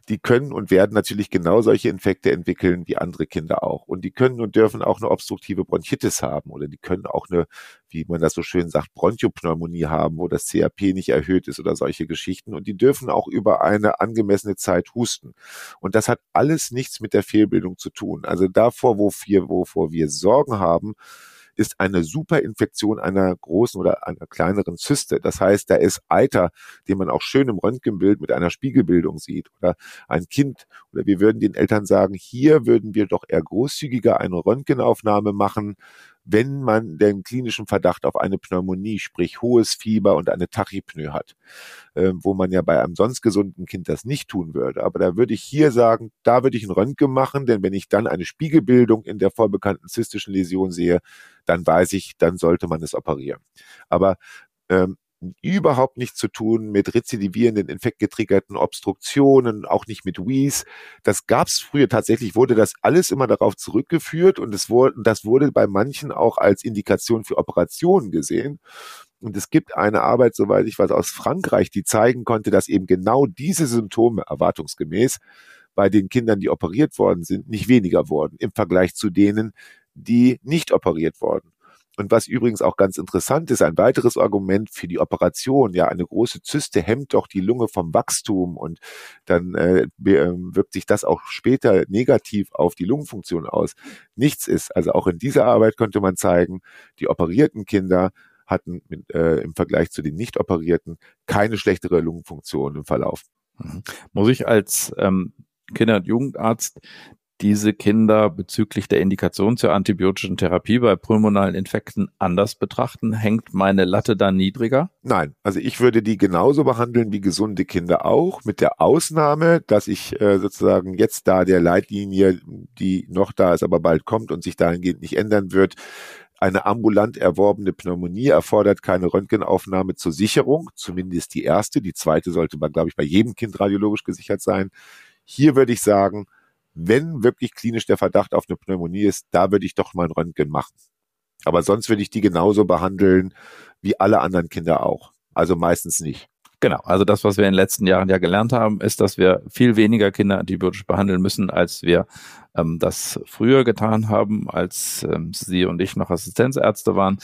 die können und werden natürlich genau solche Infekte entwickeln wie andere Kinder auch. Und die können und dürfen auch eine obstruktive Bronchitis haben oder die können auch eine, wie man das so schön sagt, Bronchopneumonie haben, wo das CRP nicht erhöht ist oder solche Geschichten. Und die dürfen auch über eine angemessene Zeit husten. Und das hat alles nichts mit der Fehlbildung zu tun. Also davor, wo wir, wovor wir Sorgen haben, ist eine Superinfektion einer großen oder einer kleineren Zyste. Das heißt, da ist Eiter, den man auch schön im Röntgenbild mit einer Spiegelbildung sieht oder ein Kind oder wir würden den Eltern sagen, hier würden wir doch eher großzügiger eine Röntgenaufnahme machen, wenn man den klinischen Verdacht auf eine Pneumonie, sprich hohes Fieber und eine Tachypnoe hat, äh, wo man ja bei einem sonst gesunden Kind das nicht tun würde. Aber da würde ich hier sagen, da würde ich ein Röntgen machen, denn wenn ich dann eine Spiegelbildung in der vorbekannten zystischen Läsion sehe, dann weiß ich, dann sollte man es operieren. Aber ähm, überhaupt nichts zu tun mit rezidivierenden, infektgetriggerten Obstruktionen, auch nicht mit Wies. Das gab's früher tatsächlich, wurde das alles immer darauf zurückgeführt und es wurde, das wurde bei manchen auch als Indikation für Operationen gesehen. Und es gibt eine Arbeit, soweit ich weiß, aus Frankreich, die zeigen konnte, dass eben genau diese Symptome erwartungsgemäß bei den Kindern, die operiert worden sind, nicht weniger wurden im Vergleich zu denen, die nicht operiert wurden. Und was übrigens auch ganz interessant ist, ein weiteres Argument für die Operation, ja, eine große Zyste hemmt doch die Lunge vom Wachstum und dann äh, ähm, wirkt sich das auch später negativ auf die Lungenfunktion aus. Nichts ist, also auch in dieser Arbeit könnte man zeigen, die operierten Kinder hatten mit, äh, im Vergleich zu den nicht operierten keine schlechtere Lungenfunktion im Verlauf. Mhm. Muss ich als ähm, Kinder- und Jugendarzt diese Kinder bezüglich der Indikation zur antibiotischen Therapie bei pulmonalen Infekten anders betrachten? Hängt meine Latte da niedriger? Nein, also ich würde die genauso behandeln wie gesunde Kinder auch, mit der Ausnahme, dass ich äh, sozusagen jetzt da der Leitlinie, die noch da ist, aber bald kommt und sich dahingehend nicht ändern wird, eine ambulant erworbene Pneumonie erfordert keine Röntgenaufnahme zur Sicherung, zumindest die erste. Die zweite sollte man, glaube ich, bei jedem Kind radiologisch gesichert sein. Hier würde ich sagen, wenn wirklich klinisch der Verdacht auf eine Pneumonie ist, da würde ich doch mal ein Röntgen machen. Aber sonst würde ich die genauso behandeln wie alle anderen Kinder auch. Also meistens nicht. Genau, also das, was wir in den letzten Jahren ja gelernt haben, ist, dass wir viel weniger Kinder antibiotisch behandeln müssen, als wir ähm, das früher getan haben, als ähm, Sie und ich noch Assistenzärzte waren.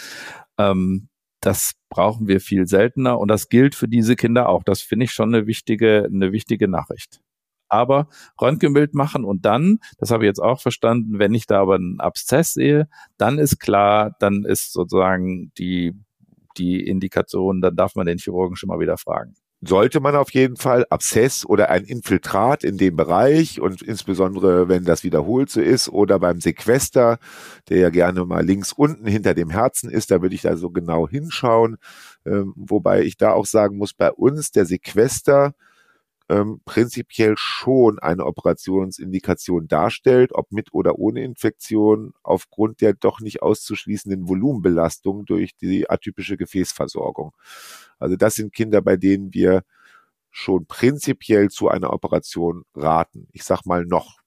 Ähm, das brauchen wir viel seltener und das gilt für diese Kinder auch. Das finde ich schon eine wichtige, eine wichtige Nachricht. Aber Röntgenbild machen und dann, das habe ich jetzt auch verstanden, wenn ich da aber einen Abszess sehe, dann ist klar, dann ist sozusagen die die Indikation, dann darf man den Chirurgen schon mal wieder fragen. Sollte man auf jeden Fall Abszess oder ein Infiltrat in dem Bereich und insbesondere wenn das wiederholt so ist oder beim Sequester, der ja gerne mal links unten hinter dem Herzen ist, da würde ich da so genau hinschauen, ähm, wobei ich da auch sagen muss, bei uns der Sequester ähm, prinzipiell schon eine Operationsindikation darstellt, ob mit oder ohne Infektion, aufgrund der doch nicht auszuschließenden Volumenbelastung durch die atypische Gefäßversorgung. Also das sind Kinder, bei denen wir schon prinzipiell zu einer Operation raten. Ich sag mal noch.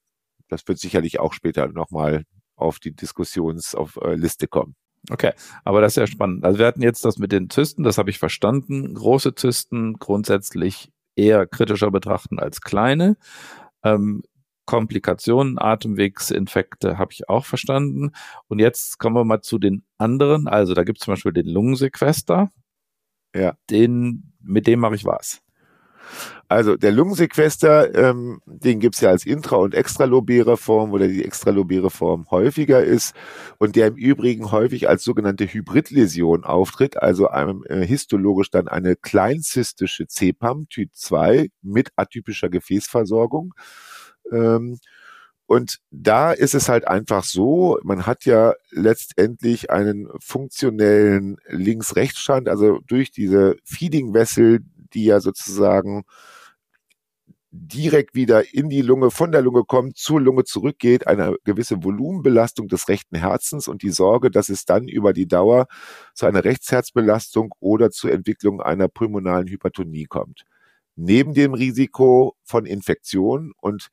Das wird sicherlich auch später nochmal auf die Diskussionsliste kommen. Okay, aber das ist ja spannend. Also wir hatten jetzt das mit den Zysten, das habe ich verstanden. Große Zysten grundsätzlich eher kritischer betrachten als kleine. Ähm, Komplikationen, Atemwegsinfekte habe ich auch verstanden. Und jetzt kommen wir mal zu den anderen. Also da gibt es zum Beispiel den Lungensequester. Ja. Den, mit dem mache ich was. Also der Lungensequester, ähm, den gibt's ja als intra- und extralobäre Form, oder die extralobäre Form häufiger ist und der im Übrigen häufig als sogenannte Hybridläsion auftritt, also einem, äh, histologisch dann eine kleinzystische CPAM Typ 2 mit atypischer Gefäßversorgung. Ähm, und da ist es halt einfach so, man hat ja letztendlich einen funktionellen Links-Rechts-Stand, also durch diese Feeding-Vessel, die ja sozusagen direkt wieder in die Lunge, von der Lunge kommt, zur Lunge zurückgeht, eine gewisse Volumenbelastung des rechten Herzens und die Sorge, dass es dann über die Dauer zu einer Rechtsherzbelastung oder zur Entwicklung einer pulmonalen Hypertonie kommt. Neben dem Risiko von Infektion und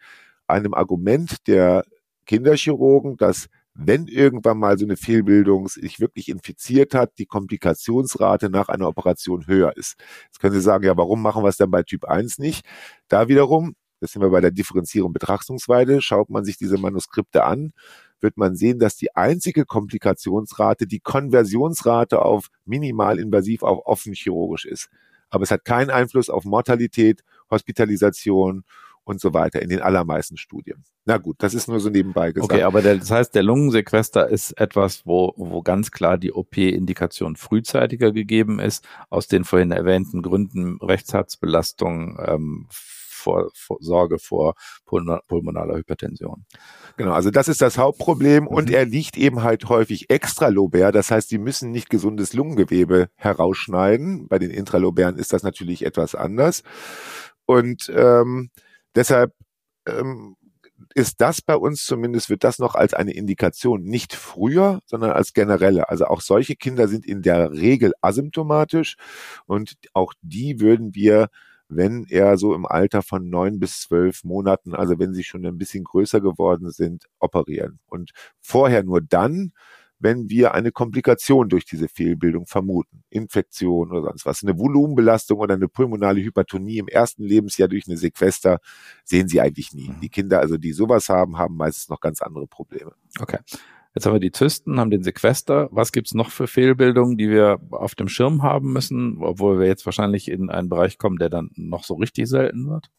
einem Argument der Kinderchirurgen, dass wenn irgendwann mal so eine Fehlbildung sich wirklich infiziert hat, die Komplikationsrate nach einer Operation höher ist. Jetzt können Sie sagen, ja, warum machen wir es dann bei Typ 1 nicht? Da wiederum, das sind wir bei der Differenzierung Betrachtungsweise, schaut man sich diese Manuskripte an, wird man sehen, dass die einzige Komplikationsrate die Konversionsrate auf minimalinvasiv auf offen chirurgisch ist. Aber es hat keinen Einfluss auf Mortalität, Hospitalisation und so weiter in den allermeisten Studien. Na gut, das ist nur so nebenbei gesagt. Okay, aber der, das heißt, der Lungensequester ist etwas, wo, wo ganz klar die OP-Indikation frühzeitiger gegeben ist, aus den vorhin erwähnten Gründen Rechtsherzbelastung, ähm, vor, vor Sorge vor pulmonaler Hypertension. Genau, also das ist das Hauptproblem mhm. und er liegt eben halt häufig extralobär. Das heißt, sie müssen nicht gesundes Lungengewebe herausschneiden. Bei den intralobären ist das natürlich etwas anders. Und ähm, Deshalb ähm, ist das bei uns zumindest, wird das noch als eine Indikation nicht früher, sondern als generelle. Also auch solche Kinder sind in der Regel asymptomatisch und auch die würden wir, wenn er so im Alter von neun bis zwölf Monaten, also wenn sie schon ein bisschen größer geworden sind, operieren. Und vorher nur dann, wenn wir eine Komplikation durch diese Fehlbildung vermuten. Infektion oder sonst was. Eine Volumenbelastung oder eine pulmonale Hypertonie im ersten Lebensjahr durch eine Sequester sehen Sie eigentlich nie. Mhm. Die Kinder, also die sowas haben, haben meistens noch ganz andere Probleme. Okay. Jetzt haben wir die Zysten, haben den Sequester. Was gibt's noch für Fehlbildungen, die wir auf dem Schirm haben müssen, obwohl wir jetzt wahrscheinlich in einen Bereich kommen, der dann noch so richtig selten wird?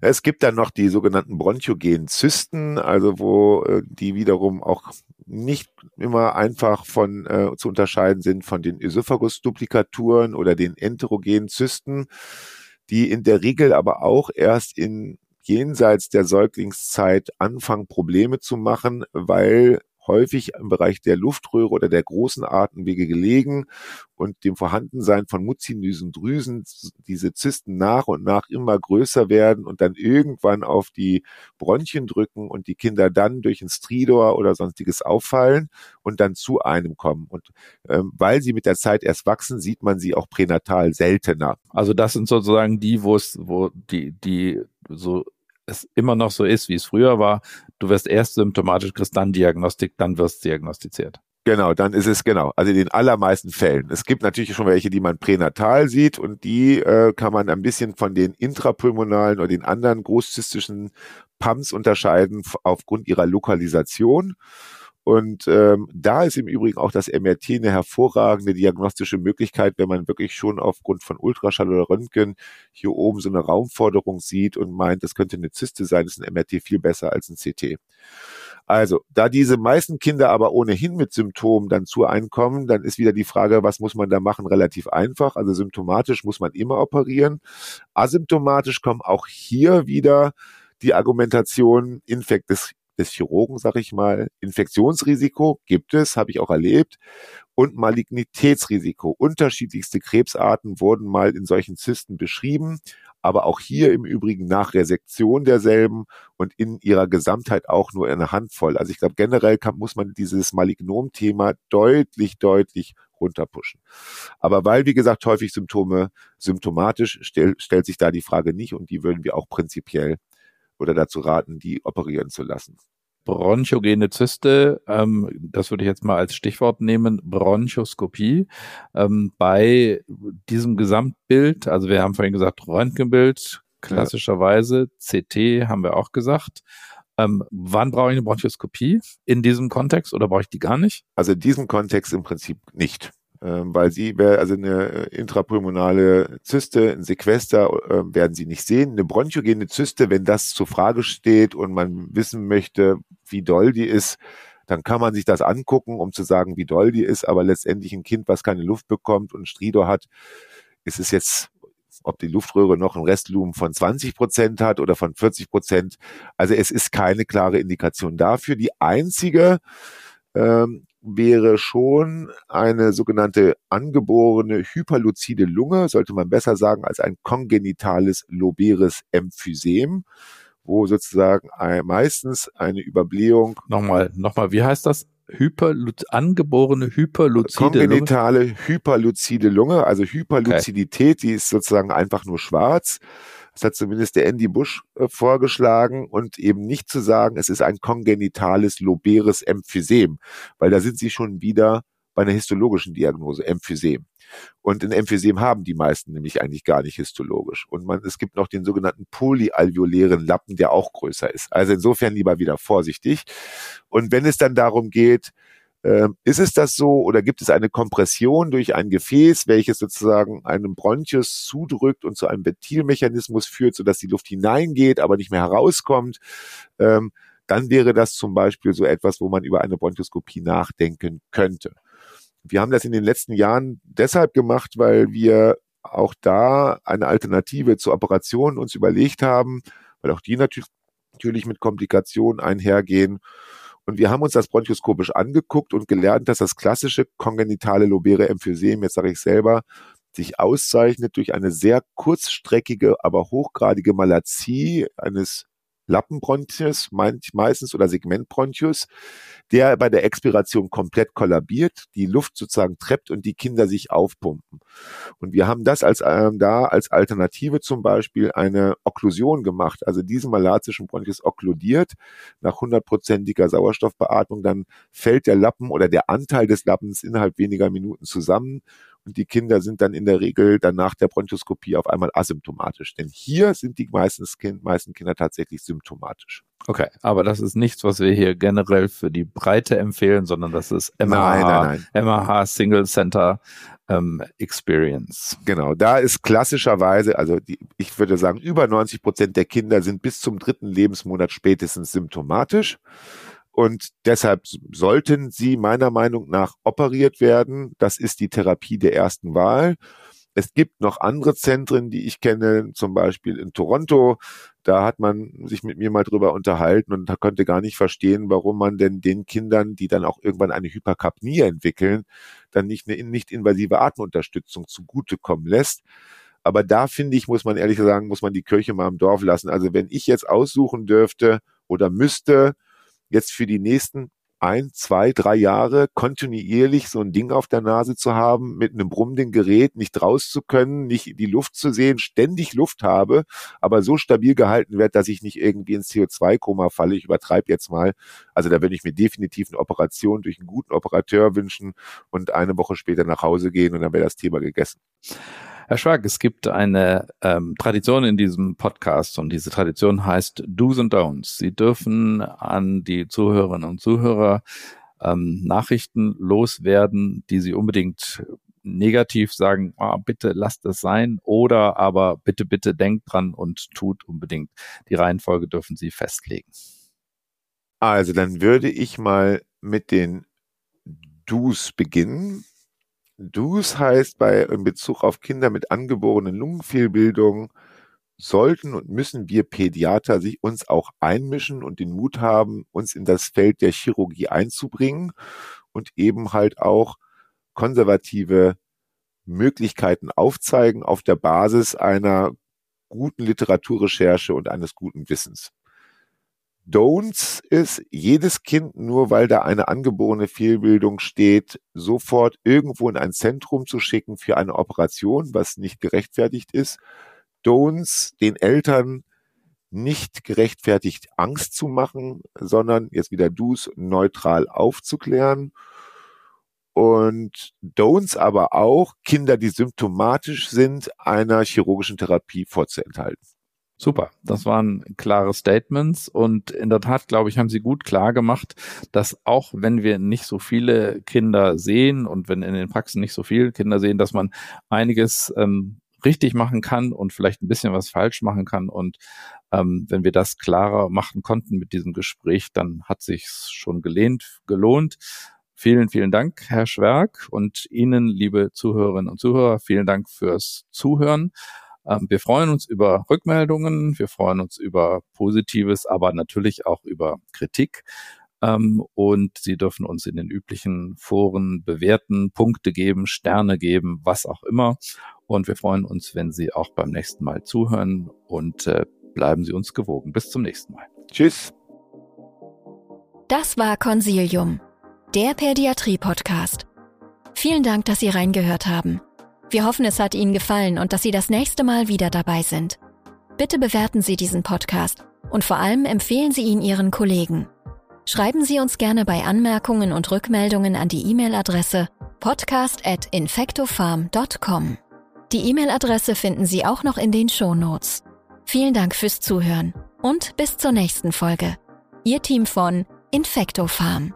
Es gibt dann noch die sogenannten bronchogenen Zysten, also wo äh, die wiederum auch nicht immer einfach von äh, zu unterscheiden sind von den Ösophagus-Duplikaturen oder den enterogenen Zysten, die in der Regel aber auch erst in jenseits der Säuglingszeit anfangen Probleme zu machen, weil häufig im Bereich der Luftröhre oder der großen Atemwege gelegen und dem Vorhandensein von muzinösen Drüsen diese Zysten nach und nach immer größer werden und dann irgendwann auf die Bronchien drücken und die Kinder dann durch ein Stridor oder sonstiges auffallen und dann zu einem kommen. Und ähm, weil sie mit der Zeit erst wachsen, sieht man sie auch pränatal seltener. Also das sind sozusagen die, wo es, wo die, die so es immer noch so ist, wie es früher war. Du wirst erst symptomatisch, kriegst dann Diagnostik, dann wirst diagnostiziert. Genau, dann ist es genau. Also in den allermeisten Fällen. Es gibt natürlich schon welche, die man pränatal sieht und die äh, kann man ein bisschen von den intrapulmonalen oder den anderen großzystischen PAMs unterscheiden aufgrund ihrer Lokalisation. Und ähm, da ist im Übrigen auch das MRT eine hervorragende diagnostische Möglichkeit, wenn man wirklich schon aufgrund von Ultraschall oder Röntgen hier oben so eine Raumforderung sieht und meint, das könnte eine Zyste sein, ist ein MRT viel besser als ein CT. Also, da diese meisten Kinder aber ohnehin mit Symptomen dann zu einkommen, dann ist wieder die Frage, was muss man da machen, relativ einfach. Also symptomatisch muss man immer operieren. Asymptomatisch kommen auch hier wieder die Argumentation Infekt des des Chirurgen, sag ich mal. Infektionsrisiko gibt es, habe ich auch erlebt. Und Malignitätsrisiko. Unterschiedlichste Krebsarten wurden mal in solchen Zysten beschrieben, aber auch hier im Übrigen nach Resektion derselben und in ihrer Gesamtheit auch nur eine Handvoll. Also ich glaube, generell kann, muss man dieses Malignom-Thema deutlich, deutlich runterpushen. Aber weil, wie gesagt, häufig Symptome symptomatisch, stell, stellt sich da die Frage nicht und die würden wir auch prinzipiell oder dazu raten, die operieren zu lassen. Bronchogene Zyste, ähm, das würde ich jetzt mal als Stichwort nehmen, Bronchoskopie. Ähm, bei diesem Gesamtbild, also wir haben vorhin gesagt Röntgenbild, klassischerweise, CT haben wir auch gesagt. Ähm, wann brauche ich eine Bronchoskopie? In diesem Kontext oder brauche ich die gar nicht? Also in diesem Kontext im Prinzip nicht. Ähm, weil sie also eine äh, intrapulmonale Zyste, ein Sequester äh, werden sie nicht sehen. Eine bronchogene Zyste, wenn das zur Frage steht und man wissen möchte, wie doll die ist, dann kann man sich das angucken, um zu sagen, wie doll die ist. Aber letztendlich ein Kind, was keine Luft bekommt und Stridor hat, ist es jetzt ob die Luftröhre noch ein Restlumen von 20 Prozent hat oder von 40 Prozent. Also es ist keine klare Indikation dafür. Die einzige ähm, wäre schon eine sogenannte angeborene hyperluzide Lunge, sollte man besser sagen, als ein kongenitales loberes Emphysem, wo sozusagen ein, meistens eine Überblähung. Nochmal, nochmal, wie heißt das? Hyperluz angeborene hyperluzide Kongenitale Lunge? hyperluzide Lunge, also Hyperluzidität, okay. die ist sozusagen einfach nur schwarz. Das hat zumindest der Andy Bush äh, vorgeschlagen und eben nicht zu sagen, es ist ein kongenitales loberes Emphysem, weil da sind sie schon wieder bei einer histologischen Diagnose, Emphysem. Und ein Emphysem haben die meisten nämlich eigentlich gar nicht histologisch. Und man, es gibt noch den sogenannten polyalveolären Lappen, der auch größer ist. Also insofern lieber wieder vorsichtig. Und wenn es dann darum geht, ist es das so oder gibt es eine Kompression durch ein Gefäß, welches sozusagen einem Bronchus zudrückt und zu einem Ventilmechanismus führt, sodass die Luft hineingeht, aber nicht mehr herauskommt? Ähm, dann wäre das zum Beispiel so etwas, wo man über eine Bronchoskopie nachdenken könnte. Wir haben das in den letzten Jahren deshalb gemacht, weil wir auch da eine Alternative zur Operation uns überlegt haben, weil auch die natürlich mit Komplikationen einhergehen. Und wir haben uns das bronchoskopisch angeguckt und gelernt, dass das klassische kongenitale lobäre Emphysem, jetzt sage ich selber, sich auszeichnet durch eine sehr kurzstreckige, aber hochgradige Malazie eines Lappenbronchus meistens oder Segmentbronchus, der bei der Expiration komplett kollabiert, die Luft sozusagen treppt und die Kinder sich aufpumpen. Und wir haben das als ähm, da als Alternative zum Beispiel eine Okklusion gemacht, also diesen malatischen Bronchus okkludiert nach hundertprozentiger Sauerstoffbeatmung, dann fällt der Lappen oder der Anteil des Lappens innerhalb weniger Minuten zusammen und die Kinder sind dann in der Regel dann nach der Bronchoskopie auf einmal asymptomatisch. Denn hier sind die meisten, kind, meisten Kinder tatsächlich symptomatisch. Okay, aber das ist nichts, was wir hier generell für die Breite empfehlen, sondern das ist nein. MH Single Center ähm, Experience. Genau, da ist klassischerweise, also die, ich würde sagen, über 90 Prozent der Kinder sind bis zum dritten Lebensmonat spätestens symptomatisch. Und deshalb sollten sie meiner Meinung nach operiert werden. Das ist die Therapie der ersten Wahl. Es gibt noch andere Zentren, die ich kenne, zum Beispiel in Toronto. Da hat man sich mit mir mal drüber unterhalten und konnte gar nicht verstehen, warum man denn den Kindern, die dann auch irgendwann eine Hyperkapnie entwickeln, dann nicht eine nicht invasive Atemunterstützung zugutekommen lässt. Aber da finde ich, muss man ehrlich sagen, muss man die Kirche mal im Dorf lassen. Also wenn ich jetzt aussuchen dürfte oder müsste, jetzt für die nächsten ein, zwei, drei Jahre kontinuierlich so ein Ding auf der Nase zu haben, mit einem brummenden Gerät nicht raus zu können, nicht die Luft zu sehen, ständig Luft habe, aber so stabil gehalten wird, dass ich nicht irgendwie ins CO2-Koma falle. Ich übertreibe jetzt mal. Also da würde ich mir definitiv eine Operation durch einen guten Operateur wünschen und eine Woche später nach Hause gehen und dann wäre das Thema gegessen. Herr Schwag, es gibt eine ähm, Tradition in diesem Podcast und diese Tradition heißt Do's and Don'ts. Sie dürfen an die Zuhörerinnen und Zuhörer ähm, Nachrichten loswerden, die Sie unbedingt negativ sagen, oh, bitte lasst es sein oder aber bitte, bitte denkt dran und tut unbedingt. Die Reihenfolge dürfen Sie festlegen. Also dann würde ich mal mit den Do's beginnen. Dus heißt bei in Bezug auf Kinder mit angeborenen Lungenfehlbildungen sollten und müssen wir Pädiater sich uns auch einmischen und den Mut haben, uns in das Feld der Chirurgie einzubringen und eben halt auch konservative Möglichkeiten aufzeigen auf der Basis einer guten Literaturrecherche und eines guten Wissens. Don'ts ist, jedes Kind, nur weil da eine angeborene Fehlbildung steht, sofort irgendwo in ein Zentrum zu schicken für eine Operation, was nicht gerechtfertigt ist. Don'ts, den Eltern nicht gerechtfertigt Angst zu machen, sondern jetzt wieder Do's neutral aufzuklären. Und Don'ts aber auch, Kinder, die symptomatisch sind, einer chirurgischen Therapie vorzuenthalten. Super, das waren klare Statements und in der Tat, glaube ich, haben Sie gut klar gemacht, dass auch wenn wir nicht so viele Kinder sehen und wenn in den Praxen nicht so viele Kinder sehen, dass man einiges ähm, richtig machen kann und vielleicht ein bisschen was falsch machen kann. Und ähm, wenn wir das klarer machen konnten mit diesem Gespräch, dann hat sich's schon gelehnt, gelohnt. Vielen, vielen Dank, Herr Schwerk und Ihnen, liebe Zuhörerinnen und Zuhörer, vielen Dank fürs Zuhören. Ähm, wir freuen uns über Rückmeldungen, wir freuen uns über Positives, aber natürlich auch über Kritik. Ähm, und Sie dürfen uns in den üblichen Foren bewerten, Punkte geben, Sterne geben, was auch immer. Und wir freuen uns, wenn Sie auch beim nächsten Mal zuhören und äh, bleiben Sie uns gewogen. Bis zum nächsten Mal. Tschüss. Das war Consilium, der Pädiatrie-Podcast. Vielen Dank, dass Sie reingehört haben. Wir hoffen, es hat Ihnen gefallen und dass Sie das nächste Mal wieder dabei sind. Bitte bewerten Sie diesen Podcast und vor allem empfehlen Sie ihn Ihren Kollegen. Schreiben Sie uns gerne bei Anmerkungen und Rückmeldungen an die E-Mail-Adresse podcast@infectofarm.com. Die E-Mail-Adresse finden Sie auch noch in den Show Notes. Vielen Dank fürs Zuhören und bis zur nächsten Folge. Ihr Team von Infectofarm.